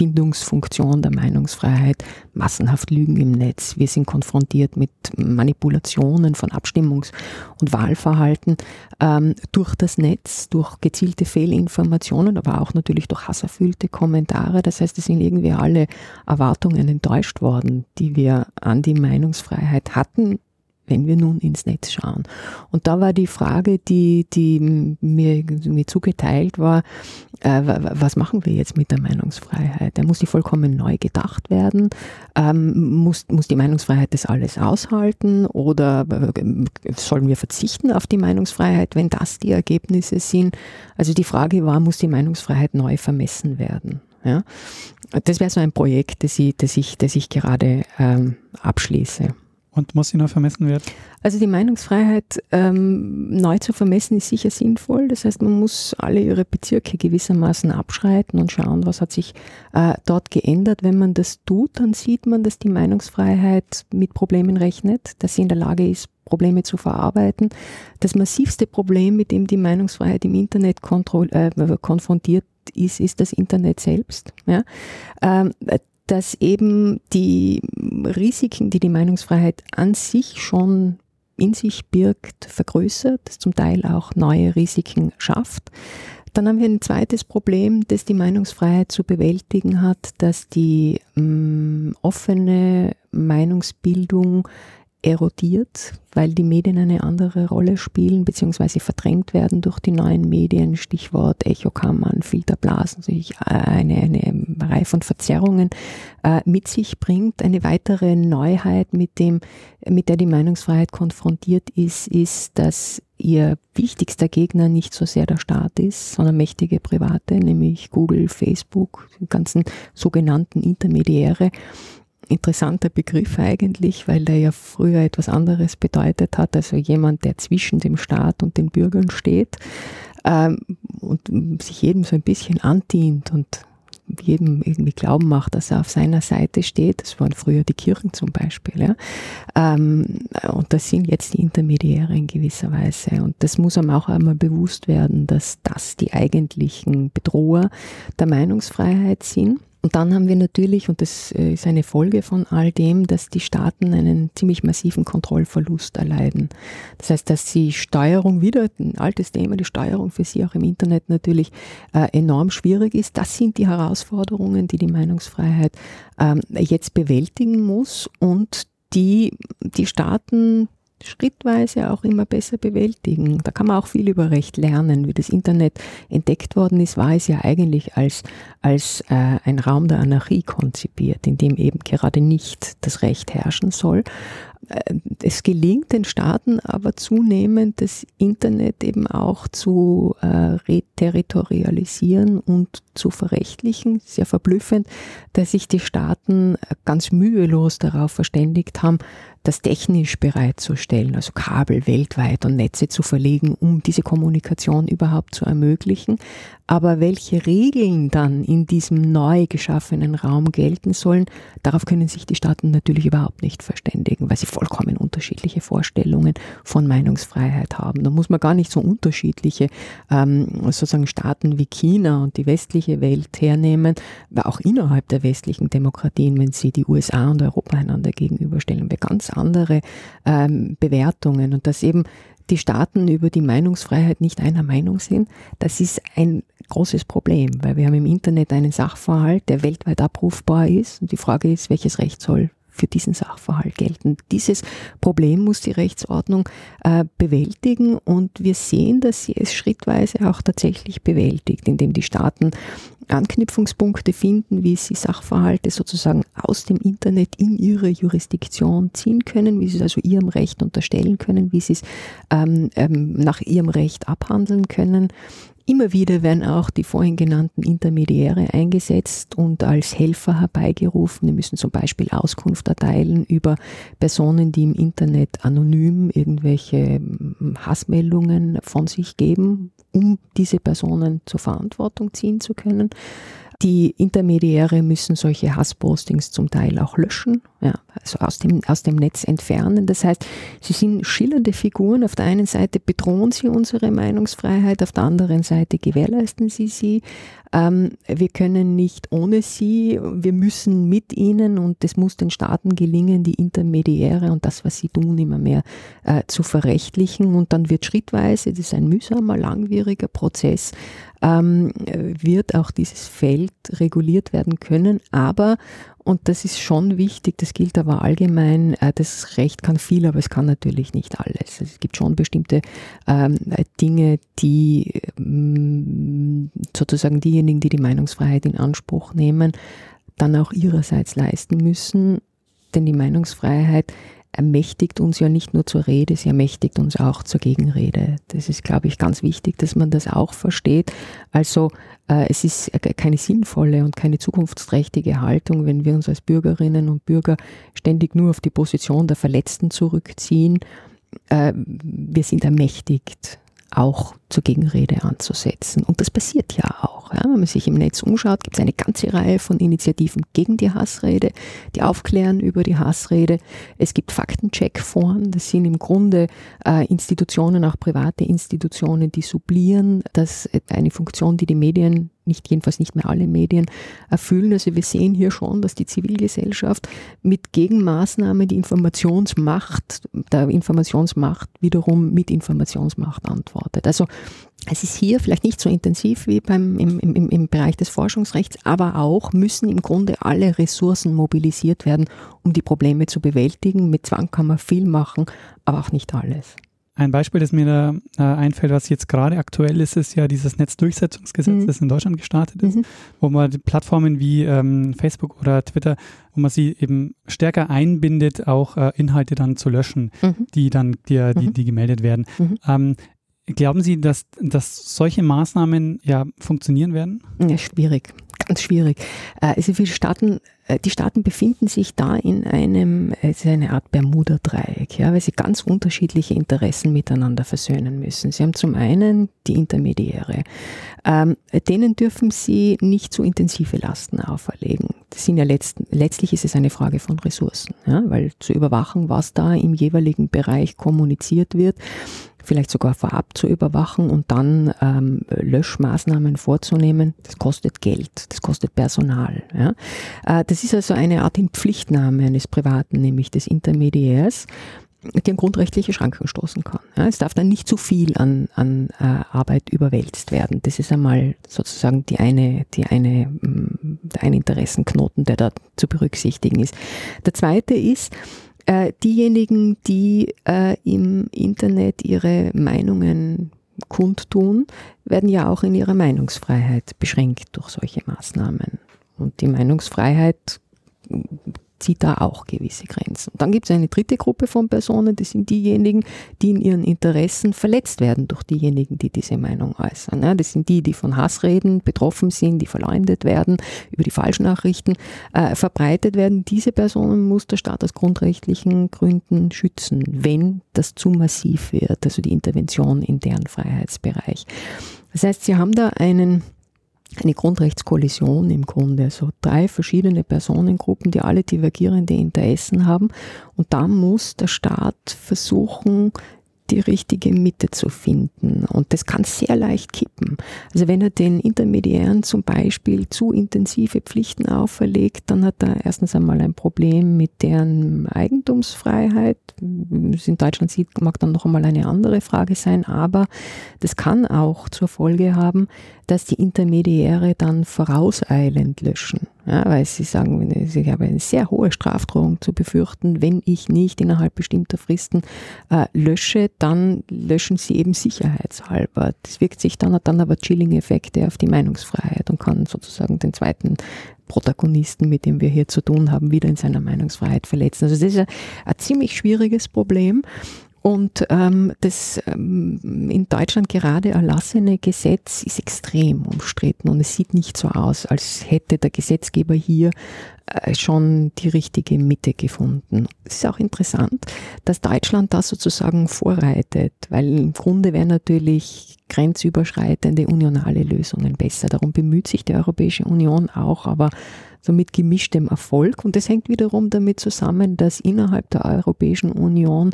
Wahrheitsfindungsfunktion der Meinungsfreiheit massenhaft Lügen im Netz. Wir sind konfrontiert mit Manipulationen von Abstimmungs- und Wahlverhalten ähm, durch das Netz, durch gezielte Fehlinformationen, aber auch natürlich durch hasserfüllte Kommentare. Das heißt, es sind irgendwie alle Erwartungen enttäuscht worden, die wir an die Meinungsfreiheit hatten wenn wir nun ins Netz schauen. Und da war die Frage, die, die mir, mir zugeteilt war, äh, was machen wir jetzt mit der Meinungsfreiheit? Da muss die vollkommen neu gedacht werden? Ähm, muss, muss die Meinungsfreiheit das alles aushalten? Oder äh, sollen wir verzichten auf die Meinungsfreiheit, wenn das die Ergebnisse sind? Also die Frage war, muss die Meinungsfreiheit neu vermessen werden? Ja? Das wäre so ein Projekt, das ich, das ich, das ich gerade ähm, abschließe. Und muss sie noch vermessen werden? Also die Meinungsfreiheit ähm, neu zu vermessen ist sicher sinnvoll. Das heißt, man muss alle ihre Bezirke gewissermaßen abschreiten und schauen, was hat sich äh, dort geändert. Wenn man das tut, dann sieht man, dass die Meinungsfreiheit mit Problemen rechnet, dass sie in der Lage ist, Probleme zu verarbeiten. Das massivste Problem, mit dem die Meinungsfreiheit im Internet äh, konfrontiert ist, ist das Internet selbst. Ja? Ähm, dass eben die Risiken, die die Meinungsfreiheit an sich schon in sich birgt, vergrößert, zum Teil auch neue Risiken schafft. Dann haben wir ein zweites Problem, das die Meinungsfreiheit zu bewältigen hat, dass die mh, mm, offene Meinungsbildung erodiert, weil die Medien eine andere Rolle spielen beziehungsweise verdrängt werden durch die neuen Medien, Stichwort Echokammern, Filterblasen, sich eine, eine Reihe von Verzerrungen äh, mit sich bringt. Eine weitere Neuheit, mit, dem, mit der die Meinungsfreiheit konfrontiert ist, ist, dass ihr wichtigster Gegner nicht so sehr der Staat ist, sondern mächtige Private, nämlich Google, Facebook, die ganzen sogenannten Intermediäre interessanter Begriff eigentlich, weil der ja früher etwas anderes bedeutet hat, also jemand, der zwischen dem Staat und den Bürgern steht ähm, und sich jedem so ein bisschen andient und jedem irgendwie glauben macht, dass er auf seiner Seite steht. Das waren früher die Kirchen zum Beispiel. Ja. Ähm, und das sind jetzt die Intermediäre in gewisser Weise. Und das muss einem auch einmal bewusst werden, dass das die eigentlichen Bedroher der Meinungsfreiheit sind. Und dann haben wir natürlich, und das äh, ist eine Folge von all dem, dass die Staaten einen ziemlich massiven Kontrollverlust erleiden. Das heißt, dass die Steuerung wieder, ein altes Thema, die Steuerung für sie auch im Internet natürlich äh, enorm schwierig ist. Das sind die Herausforderungen, die die Meinungsfreiheit ähm, jetzt bewältigen muss und die die Staaten schrittweise auch immer besser bewältigen. Da kann man auch viel über Recht lernen. Wie das Internet entdeckt worden ist, war es ja eigentlich als, als äh, ein Raum der Anarchie konzipiert, in dem eben gerade nicht das Recht herrschen soll. Äh, es gelingt den Staaten aber zunehmend, das Internet eben auch zu äh, reterritorialisieren und zu verrechtlichen. Sehr verblüffend, dass sich die Staaten ganz mühelos darauf verständigt haben, das technisch bereitzustellen, also Kabel weltweit und Netze zu verlegen, um diese Kommunikation überhaupt zu ermöglichen. Aber welche Regeln dann in diesem neu geschaffenen Raum gelten sollen, darauf können sich die Staaten natürlich überhaupt nicht verständigen, weil sie vollkommen unterschiedliche Vorstellungen von Meinungsfreiheit haben. Da muss man gar nicht so unterschiedliche ähm, sozusagen Staaten wie China und die westliche Welt hernehmen, weil auch innerhalb der westlichen Demokratien, wenn sie die USA und Europa einander gegenüberstellen, wir ganz andere ähm, Bewertungen und dass eben die Staaten über die Meinungsfreiheit nicht einer Meinung sind, das ist ein großes Problem, weil wir haben im Internet einen Sachverhalt, der weltweit abrufbar ist und die Frage ist, welches Recht soll für diesen Sachverhalt gelten. Dieses Problem muss die Rechtsordnung äh, bewältigen und wir sehen, dass sie es schrittweise auch tatsächlich bewältigt, indem die Staaten Anknüpfungspunkte finden, wie sie Sachverhalte sozusagen aus dem Internet in ihre Jurisdiktion ziehen können, wie sie es also ihrem Recht unterstellen können, wie sie es ähm, ähm, nach ihrem Recht abhandeln können. Immer wieder werden auch die vorhin genannten Intermediäre eingesetzt und als Helfer herbeigerufen. Die müssen zum Beispiel Auskunft erteilen über Personen, die im Internet anonym irgendwelche hm, Hassmeldungen von sich geben, um diese Personen zur Verantwortung ziehen zu können. Die Intermediäre müssen solche Hasspostings zum Teil auch löschen, ja, also aus dem, aus dem Netz entfernen. Das heißt, sie sind schillernde Figuren. Auf der einen Seite bedrohen sie unsere Meinungsfreiheit, auf der anderen Seite gewährleisten sie sie. Ähm, wir können nicht ohne sie, wir müssen mit ihnen und es muss den Staaten gelingen, die Intermediäre und das, was sie tun, immer mehr äh, zu verrechtlichen. Und dann wird schrittweise, das ist ein mühsamer, langwieriger Prozess, ähm, wird auch dieses Feld gezielt reguliert werden können. Aber, und das ist schon wichtig, das gilt aber allgemein, äh, das Recht kann viel, aber es kann natürlich nicht alles. Also es gibt schon bestimmte ähm, Dinge, die ähm, sozusagen diejenigen, die die Meinungsfreiheit in Anspruch nehmen, dann auch ihrerseits leisten müssen. Denn die Meinungsfreiheit ermächtigt uns ja nicht nur zur Rede, sie ermächtigt uns auch zur Gegenrede. Das ist, glaube ich, ganz wichtig, dass man das auch versteht. Also äh, es ist keine sinnvolle und keine zukunftsträchtige Haltung, wenn wir uns als Bürgerinnen und Bürger ständig nur auf die Position der Verletzten zurückziehen. Äh, wir sind ermächtigt auch zur Gegenrede anzusetzen. Und das passiert ja auch. Ja. Wenn man sich im Netz umschaut, gibt es eine ganze Reihe von Initiativen gegen die Hassrede, die aufklären über die Hassrede. Es gibt Faktencheck-Foren, das sind im Grunde äh, Institutionen, auch private Institutionen, die sublieren, dass eine Funktion, die die Medien nicht jedenfalls nicht mehr alle Medien erfüllen. Also wir sehen hier schon, dass die Zivilgesellschaft mit Gegenmaßnahmen die Informationsmacht, der Informationsmacht wiederum mit Informationsmacht antwortet. Also es ist hier vielleicht nicht so intensiv wie beim, im, im, im Bereich des Forschungsrechts, aber auch müssen im Grunde alle Ressourcen mobilisiert werden, um die Probleme zu bewältigen. Mit Zwang kann man viel machen, aber auch nicht alles. Ein Beispiel, das mir da äh, einfällt, was jetzt gerade aktuell ist, ist ja dieses Netzdurchsetzungsgesetz, mhm. das in Deutschland gestartet ist, mhm. wo man Plattformen wie ähm, Facebook oder Twitter, wo man sie eben stärker einbindet, auch äh, Inhalte dann zu löschen, mhm. die dann die, die, mhm. die gemeldet werden. Mhm. Ähm, glauben Sie, dass, dass solche Maßnahmen ja funktionieren werden? Ja, schwierig ganz schwierig. Äh, also viele Staaten, äh, die Staaten befinden sich da in einem, es ist eine Art Bermuda-Dreieck, ja, weil sie ganz unterschiedliche Interessen miteinander versöhnen müssen. Sie haben zum einen die Intermediäre. Ähm, denen dürfen sie nicht zu intensive Lasten auferlegen. Das sind ja letzt, letztlich ist es eine Frage von Ressourcen, ja, weil zu überwachen, was da im jeweiligen Bereich kommuniziert wird, vielleicht sogar vorab zu überwachen und dann ähm, Löschmaßnahmen vorzunehmen, das kostet Geld, das kostet Personal. Ja. Äh, das ist also eine Art Pflichtnahme eines Privaten, nämlich des Intermediärs die an grundrechtliche Schranken stoßen kann. Ja, es darf dann nicht zu viel an, an äh, Arbeit überwälzt werden. Das ist einmal sozusagen die eine, die eine, mm, der eine Interessenknoten, der da zu berücksichtigen ist. Der zweite ist, äh, diejenigen, die äh, im Internet ihre Meinungen kundtun, werden ja auch in ihrer Meinungsfreiheit beschränkt durch solche Maßnahmen. Und die Meinungsfreiheit zieht da auch gewisse Grenzen. Dann gibt es eine dritte Gruppe von Personen, das sind diejenigen, die in ihren Interessen verletzt werden durch diejenigen, die diese Meinung äußern. Ja, das sind die, die von Hassreden betroffen sind, die verleumdet werden, über die Falschnachrichten äh, verbreitet werden. Diese Personen muss der Staat aus grundrechtlichen Gründen schützen, wenn das zu massiv wird, also die Intervention in deren Freiheitsbereich. Das heißt, sie haben da einen eine Grundrechtskollision im Grunde. Also drei verschiedene Personengruppen, die alle divergierende Interessen haben. Und da muss der Staat versuchen, die richtige Mitte zu finden. Und das kann sehr leicht kippen. Also wenn er den Intermediären zum Beispiel zu intensive Pflichten auferlegt, dann hat er erstens einmal ein Problem mit deren Eigentumsfreiheit. In Deutschland sieht, mag dann noch einmal eine andere Frage sein, aber das kann auch zur Folge haben, dass die Intermediäre dann vorauseilend löschen. Ja, weil sie sagen, ich habe eine sehr hohe Strafdrohung zu befürchten, wenn ich nicht innerhalb bestimmter Fristen äh, lösche, dann löschen sie eben sicherheitshalber. Das wirkt sich dann, hat dann aber Chilling-Effekte auf die Meinungsfreiheit und kann sozusagen den zweiten Protagonisten, mit dem wir hier zu tun haben, wieder in seiner Meinungsfreiheit verletzen. Also das ist ein, ein ziemlich schwieriges Problem. Und ähm, das ähm, in Deutschland gerade erlassene Gesetz ist extrem umstritten und es sieht nicht so aus, als hätte der Gesetzgeber hier äh, schon die richtige Mitte gefunden. Es ist auch interessant, dass Deutschland da sozusagen vorreitet, weil im Grunde wären natürlich grenzüberschreitende unionale Lösungen besser. Darum bemüht sich die Europäische Union auch, aber so mit gemischtem Erfolg. Und das hängt wiederum damit zusammen, dass innerhalb der Europäischen Union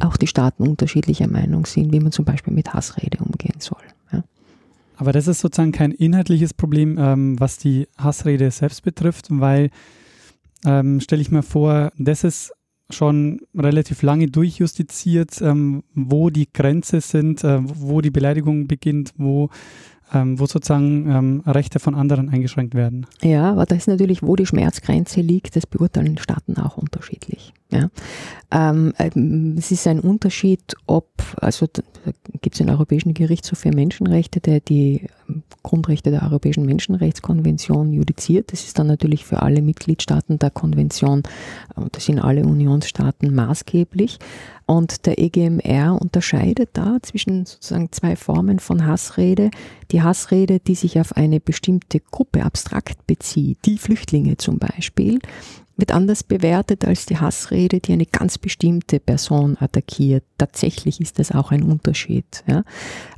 auch die Staaten unterschiedlicher Meinung sind, wie man zum Beispiel mit Hassrede umgehen soll. Ja. Aber das ist sozusagen kein inhaltliches Problem, ähm, was die Hassrede selbst betrifft, weil, ähm, stelle ich mir vor, das ist schon relativ lange durchjustiziert, ähm, wo die Grenze sind, äh, wo die Beleidigung beginnt, wo ähm, wo sozusagen ähm, Rechte von anderen eingeschränkt werden. Ja, aber das ist natürlich, wo die Schmerzgrenze liegt, das beurteilen Staaten auch unterschiedlich. Ja. Ähm, ähm es ist ein Unterschied, ob, also gibt es den Europäischen Gerichtshof für Menschenrechte, der die ähm, Grundrechte der Europäischen Menschenrechtskonvention judiziert. Das ist dann natürlich für alle Mitgliedstaaten der Konvention, äh, das sind alle Unionsstaaten maßgeblich. Und der EGMR unterscheidet da zwischen sozusagen zwei Formen von Hassrede. Die Hassrede, die sich auf eine bestimmte Gruppe abstrakt bezieht, die Flüchtlinge zum Beispiel, wird anders bewertet als die Hassrede, die eine ganz bestimmte Person attackiert. Tatsächlich ist das auch ein Unterschied. Ja.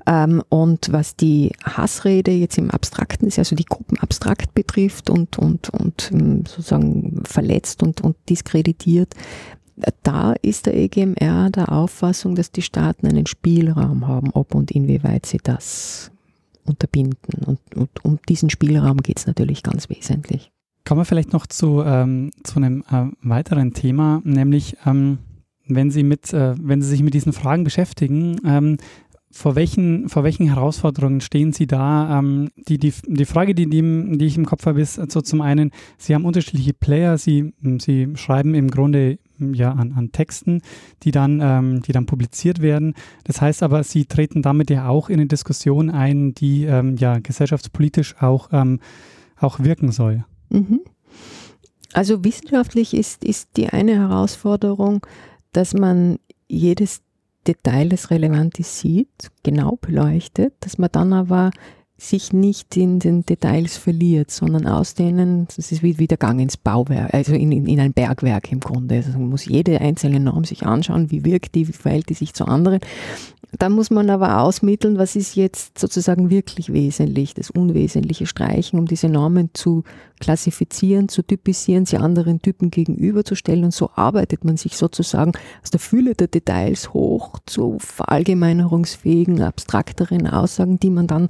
Ähm, und was die Hassrede jetzt im Abstrakten ist, also die Gruppen abstrakt betrifft und, und, und ähm, sozusagen verletzt und, und diskreditiert, da ist der EGMR der Auffassung, dass die Staaten einen Spielraum haben, ob und inwieweit sie das unterbinden. Und, und um diesen Spielraum geht es natürlich ganz wesentlich. Kommen wir vielleicht noch zu, ähm, zu einem äh, weiteren Thema, nämlich ähm, wenn Sie mit, äh, wenn Sie sich mit diesen Fragen beschäftigen, ähm, vor welchen, vor welchen Herausforderungen stehen Sie da? Ähm, die, die, die Frage, die, die, ich im Kopf habe, ist so zum einen, Sie haben unterschiedliche Player, Sie, Sie schreiben im Grunde ja, an, an Texten, die dann, ähm, die dann publiziert werden. Das heißt aber, Sie treten damit ja auch in eine Diskussion ein, die ähm, ja gesellschaftspolitisch auch, ähm, auch wirken soll. Mhm. Also wissenschaftlich ist, ist die eine Herausforderung, dass man jedes Detail, das relevant ist, sieht, genau beleuchtet, dass man dann aber sich nicht in den Details verliert, sondern aus denen, das ist wie, wie der Gang ins Bauwerk, also in, in, in ein Bergwerk im Grunde. Also man muss jede einzelne Norm sich anschauen, wie wirkt die, wie verhält die sich zu anderen. Da muss man aber ausmitteln, was ist jetzt sozusagen wirklich wesentlich, das Unwesentliche streichen, um diese Normen zu klassifizieren, zu typisieren, sie anderen Typen gegenüberzustellen. Und so arbeitet man sich sozusagen aus der Fülle der Details hoch zu verallgemeinerungsfähigen, abstrakteren Aussagen, die man dann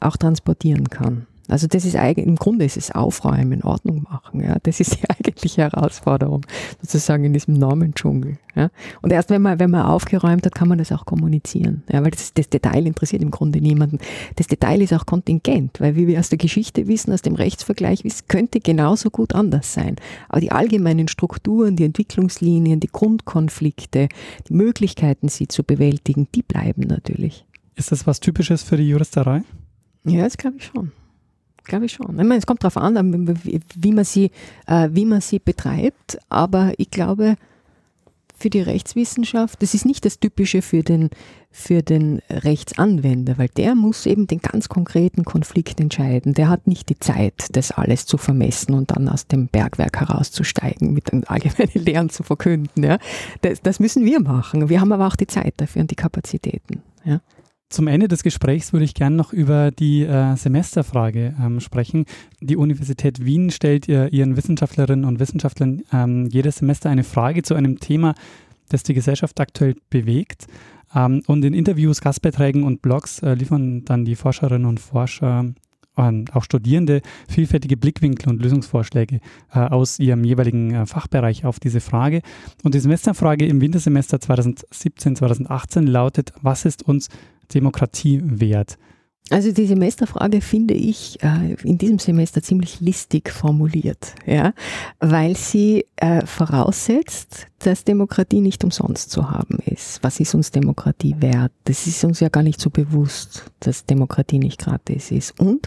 auch transportieren kann. Also das ist eigentlich, im Grunde ist es Aufräumen, Ordnung machen. Ja. Das ist die eigentliche Herausforderung, sozusagen in diesem Normendschungel. Ja. Und erst wenn man, wenn man aufgeräumt hat, kann man das auch kommunizieren. Ja, weil das, das Detail interessiert im Grunde niemanden. Das Detail ist auch kontingent, weil wie wir aus der Geschichte wissen, aus dem Rechtsvergleich wissen, könnte genauso gut anders sein. Aber die allgemeinen Strukturen, die Entwicklungslinien, die Grundkonflikte, die Möglichkeiten, sie zu bewältigen, die bleiben natürlich. Ist das was Typisches für die Juristerei? Ja, das glaube ich schon. Glaube ich schon. Ich meine, es kommt darauf an, wie man, sie, äh, wie man sie betreibt, aber ich glaube, für die Rechtswissenschaft, das ist nicht das Typische für den, für den Rechtsanwender, weil der muss eben den ganz konkreten Konflikt entscheiden. Der hat nicht die Zeit, das alles zu vermessen und dann aus dem Bergwerk herauszusteigen, mit den allgemeinen Lehren zu verkünden. Ja. Das, das müssen wir machen. Wir haben aber auch die Zeit dafür und die Kapazitäten. Ja. Zum Ende des Gesprächs würde ich gerne noch über die äh, Semesterfrage ähm, sprechen. Die Universität Wien stellt ihr, ihren Wissenschaftlerinnen und Wissenschaftlern ähm, jedes Semester eine Frage zu einem Thema, das die Gesellschaft aktuell bewegt. Ähm, und in Interviews, Gastbeiträgen und Blogs äh, liefern dann die Forscherinnen und Forscher und auch Studierende vielfältige Blickwinkel und Lösungsvorschläge äh, aus ihrem jeweiligen äh, Fachbereich auf diese Frage. Und die Semesterfrage im Wintersemester 2017-2018 lautet, was ist uns Demokratie wert? Also die Semesterfrage finde ich äh, in diesem Semester ziemlich listig formuliert, ja, weil sie äh, voraussetzt, dass Demokratie nicht umsonst zu haben ist. Was ist uns Demokratie wert? Das ist uns ja gar nicht so bewusst, dass Demokratie nicht gratis ist. Und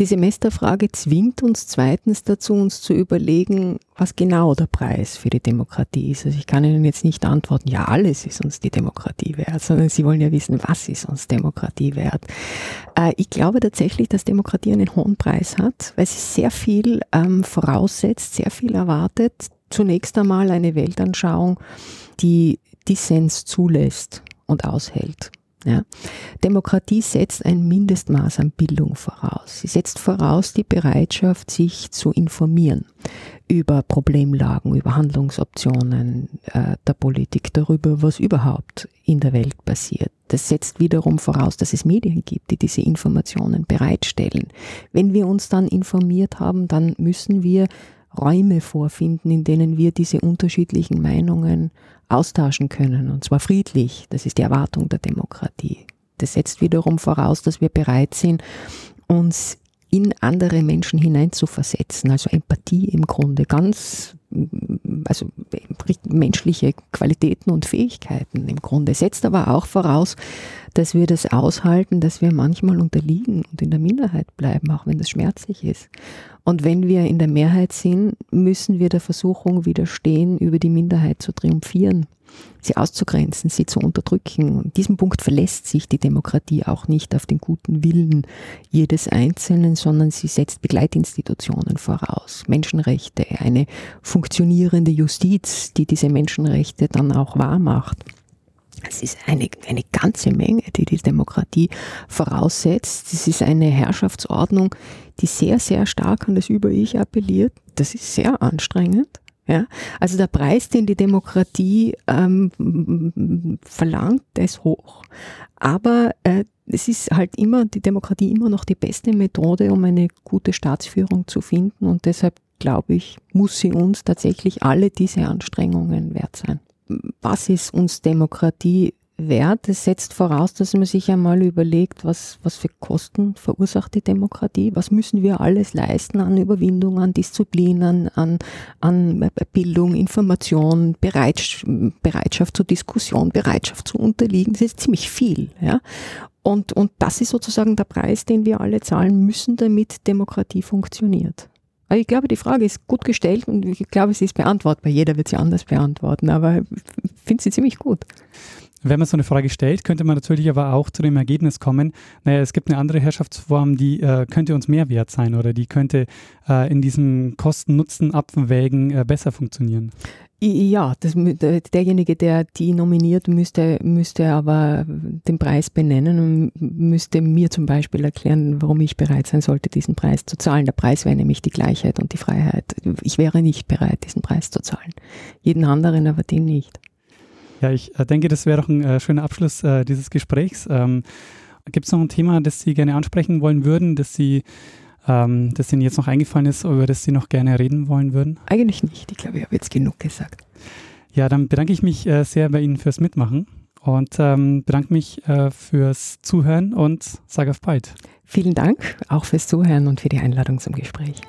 die Semesterfrage zwingt uns zweitens dazu, uns zu überlegen, was genau der Preis für die Demokratie ist. Also ich kann Ihnen jetzt nicht antworten, ja, alles ist uns die Demokratie wert, sondern Sie wollen ja wissen, was ist uns Demokratie wert. Äh, ich glaube tatsächlich, dass Demokratie einen hohen Preis hat, weil sie sehr viel ähm, voraussetzt, sehr viel erwartet, zunächst einmal eine Weltanschauung, die Dissens zulässt und aushält. Ja. Demokratie setzt ein Mindestmaß an Bildung voraus. Sie setzt voraus die Bereitschaft, sich zu informieren über Problemlagen, über Handlungsoptionen äh, der Politik, darüber, was überhaupt in der Welt passiert. Das setzt wiederum voraus, dass es Medien gibt, die diese Informationen bereitstellen. Wenn wir uns dann informiert haben, dann müssen wir Räume vorfinden, in denen wir diese unterschiedlichen Meinungen austauschen können, und zwar friedlich. Das ist die Erwartung der Demokratie. Das setzt wiederum voraus, dass wir bereit sind, uns in andere Menschen hineinzuversetzen, also Empathie im Grunde, ganz, also menschliche Qualitäten und Fähigkeiten im Grunde, setzt aber auch voraus, dass wir das aushalten, dass wir manchmal unterliegen und in der Minderheit bleiben, auch wenn das schmerzlich ist. Und wenn wir in der Mehrheit sind, müssen wir der Versuchung widerstehen, über die Minderheit zu triumphieren sie auszugrenzen, sie zu unterdrücken. Und diesem Punkt verlässt sich die Demokratie auch nicht auf den guten Willen jedes Einzelnen, sondern sie setzt Begleitinstitutionen voraus, Menschenrechte, eine funktionierende Justiz, die diese Menschenrechte dann auch wahrmacht. Es ist eine, eine ganze Menge, die die Demokratie voraussetzt. Es ist eine Herrschaftsordnung, die sehr, sehr stark an das Über-Ich appelliert. Das ist sehr anstrengend. Ja, also der Preis, den die Demokratie ähm, verlangt, der ist hoch. Aber äh, es ist halt immer, die Demokratie immer noch die beste Methode, um eine gute Staatsführung zu finden. Und deshalb glaube ich, muss sie uns tatsächlich alle diese Anstrengungen wert sein. Was ist uns Demokratie Wert. Es setzt voraus, dass man sich einmal überlegt, was, was für Kosten verursacht die Demokratie, was müssen wir alles leisten an Überwindung, an Disziplin, an, an, an Bildung, Information, Bereitschaft, Bereitschaft zur Diskussion, Bereitschaft zu unterliegen. Das ist ziemlich viel. Ja? Und, und das ist sozusagen der Preis, den wir alle zahlen müssen, damit Demokratie funktioniert. Aber ich glaube, die Frage ist gut gestellt und ich glaube, sie ist beantwortbar. Jeder wird sie anders beantworten, aber ich finde sie ziemlich gut. Wenn man so eine Frage stellt, könnte man natürlich aber auch zu dem Ergebnis kommen, naja, es gibt eine andere Herrschaftsform, die äh, könnte uns mehr wert sein oder die könnte äh, in diesem Kosten-Nutzen-Abwägen äh, besser funktionieren. Ja, das, derjenige, der die nominiert, müsste, müsste aber den Preis benennen und müsste mir zum Beispiel erklären, warum ich bereit sein sollte, diesen Preis zu zahlen. Der Preis wäre nämlich die Gleichheit und die Freiheit. Ich wäre nicht bereit, diesen Preis zu zahlen. Jeden anderen, aber den nicht. Ja, ich äh, denke, das wäre doch ein äh, schöner Abschluss äh, dieses Gesprächs. Ähm, Gibt es noch ein Thema, das Sie gerne ansprechen wollen würden, das Sie ähm, das Ihnen jetzt noch eingefallen ist, über das Sie noch gerne reden wollen würden? Eigentlich nicht. Ich glaube, ich habe jetzt genug gesagt. Ja, dann bedanke ich mich äh, sehr bei Ihnen fürs Mitmachen und ähm, bedanke mich äh, fürs Zuhören und sage auf bald. Vielen Dank auch fürs Zuhören und für die Einladung zum Gespräch.